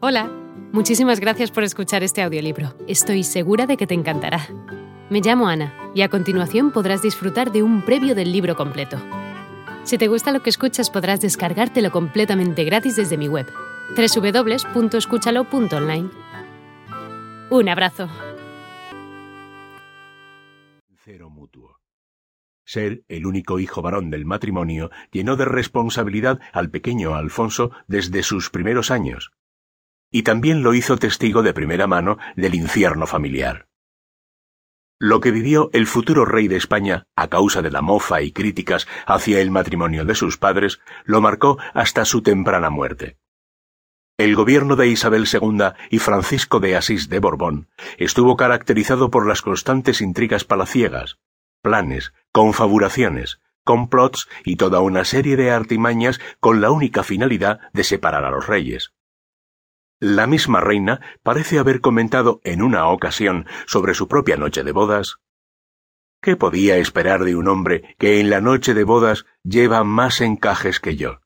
Hola, muchísimas gracias por escuchar este audiolibro. Estoy segura de que te encantará. Me llamo Ana y a continuación podrás disfrutar de un previo del libro completo. Si te gusta lo que escuchas podrás descargártelo completamente gratis desde mi web, www.escúchalo.online. Un abrazo. Cero mutuo. Ser el único hijo varón del matrimonio llenó de responsabilidad al pequeño Alfonso desde sus primeros años y también lo hizo testigo de primera mano del infierno familiar. Lo que vivió el futuro rey de España a causa de la mofa y críticas hacia el matrimonio de sus padres lo marcó hasta su temprana muerte. El gobierno de Isabel II y Francisco de Asís de Borbón estuvo caracterizado por las constantes intrigas palaciegas, planes, confabulaciones, complots y toda una serie de artimañas con la única finalidad de separar a los reyes. La misma reina parece haber comentado en una ocasión sobre su propia noche de bodas ¿Qué podía esperar de un hombre que en la noche de bodas lleva más encajes que yo?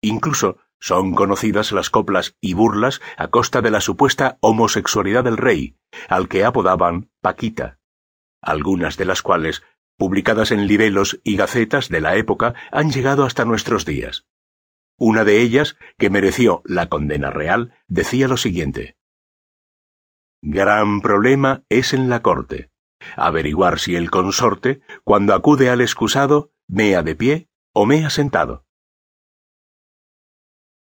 Incluso son conocidas las coplas y burlas a costa de la supuesta homosexualidad del rey, al que apodaban Paquita, algunas de las cuales, publicadas en libelos y gacetas de la época, han llegado hasta nuestros días. Una de ellas, que mereció la condena real, decía lo siguiente. Gran problema es en la corte. Averiguar si el consorte, cuando acude al excusado, mea de pie o mea sentado.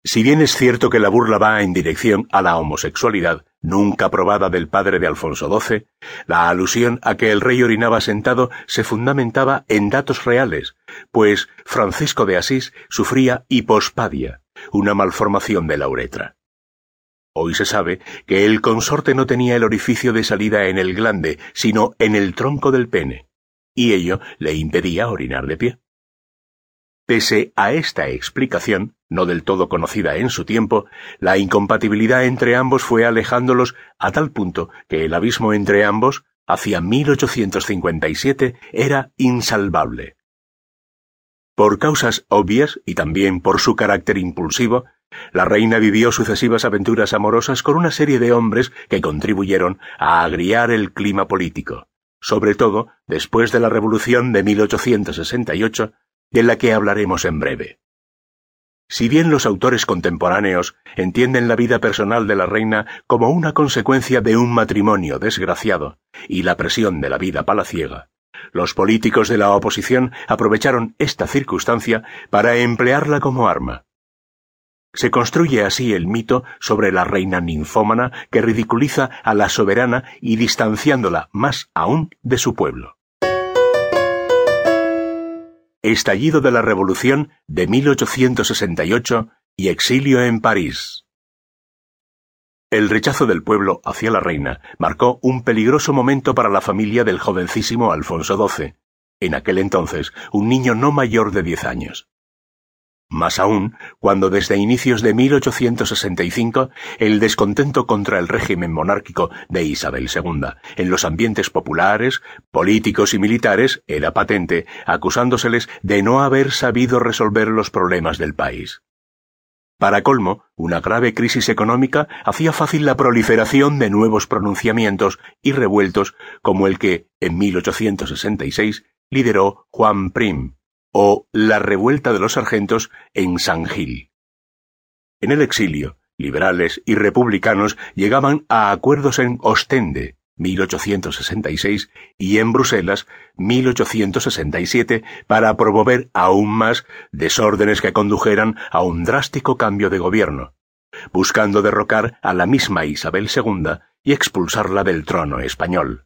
Si bien es cierto que la burla va en dirección a la homosexualidad, nunca probada del padre de Alfonso XII, la alusión a que el rey orinaba sentado se fundamentaba en datos reales, pues Francisco de Asís sufría hipospadia, una malformación de la uretra. Hoy se sabe que el consorte no tenía el orificio de salida en el glande, sino en el tronco del pene, y ello le impedía orinar de pie. Pese a esta explicación, no del todo conocida en su tiempo, la incompatibilidad entre ambos fue alejándolos a tal punto que el abismo entre ambos, hacia 1857, era insalvable. Por causas obvias y también por su carácter impulsivo, la reina vivió sucesivas aventuras amorosas con una serie de hombres que contribuyeron a agriar el clima político, sobre todo después de la Revolución de 1868, de la que hablaremos en breve. Si bien los autores contemporáneos entienden la vida personal de la reina como una consecuencia de un matrimonio desgraciado y la presión de la vida palaciega, los políticos de la oposición aprovecharon esta circunstancia para emplearla como arma. Se construye así el mito sobre la reina ninfómana que ridiculiza a la soberana y distanciándola más aún de su pueblo. Estallido de la Revolución de 1868 y exilio en París. El rechazo del pueblo hacia la reina marcó un peligroso momento para la familia del jovencísimo Alfonso XII, en aquel entonces un niño no mayor de diez años. Más aún, cuando desde inicios de 1865 el descontento contra el régimen monárquico de Isabel II en los ambientes populares, políticos y militares era patente, acusándoseles de no haber sabido resolver los problemas del país. Para colmo, una grave crisis económica hacía fácil la proliferación de nuevos pronunciamientos y revueltos como el que, en 1866, lideró Juan Prim, o La revuelta de los sargentos en San Gil. En el exilio, liberales y republicanos llegaban a acuerdos en Ostende, 1866, y en Bruselas, 1867, para promover aún más desórdenes que condujeran a un drástico cambio de gobierno, buscando derrocar a la misma Isabel II y expulsarla del trono español.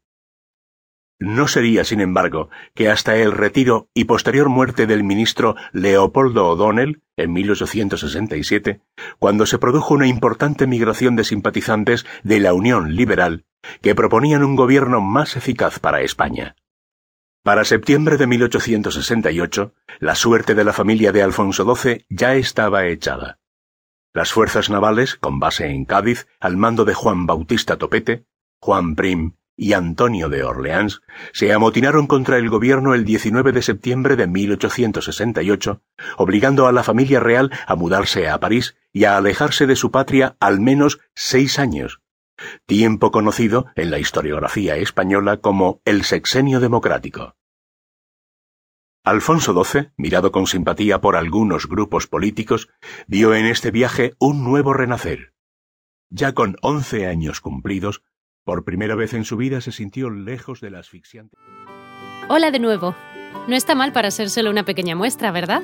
No sería, sin embargo, que hasta el retiro y posterior muerte del ministro Leopoldo O'Donnell, en 1867, cuando se produjo una importante migración de simpatizantes de la Unión Liberal, que proponían un gobierno más eficaz para España. Para septiembre de 1868, la suerte de la familia de Alfonso XII ya estaba echada. Las fuerzas navales, con base en Cádiz, al mando de Juan Bautista Topete, Juan Prim y Antonio de Orleans se amotinaron contra el gobierno el 19 de septiembre de 1868, obligando a la familia real a mudarse a París y a alejarse de su patria al menos seis años, tiempo conocido en la historiografía española como el sexenio democrático. Alfonso XII, mirado con simpatía por algunos grupos políticos, vio en este viaje un nuevo renacer. Ya con once años cumplidos, por primera vez en su vida se sintió lejos de la asfixiante. Hola de nuevo. No está mal para ser solo una pequeña muestra, ¿verdad?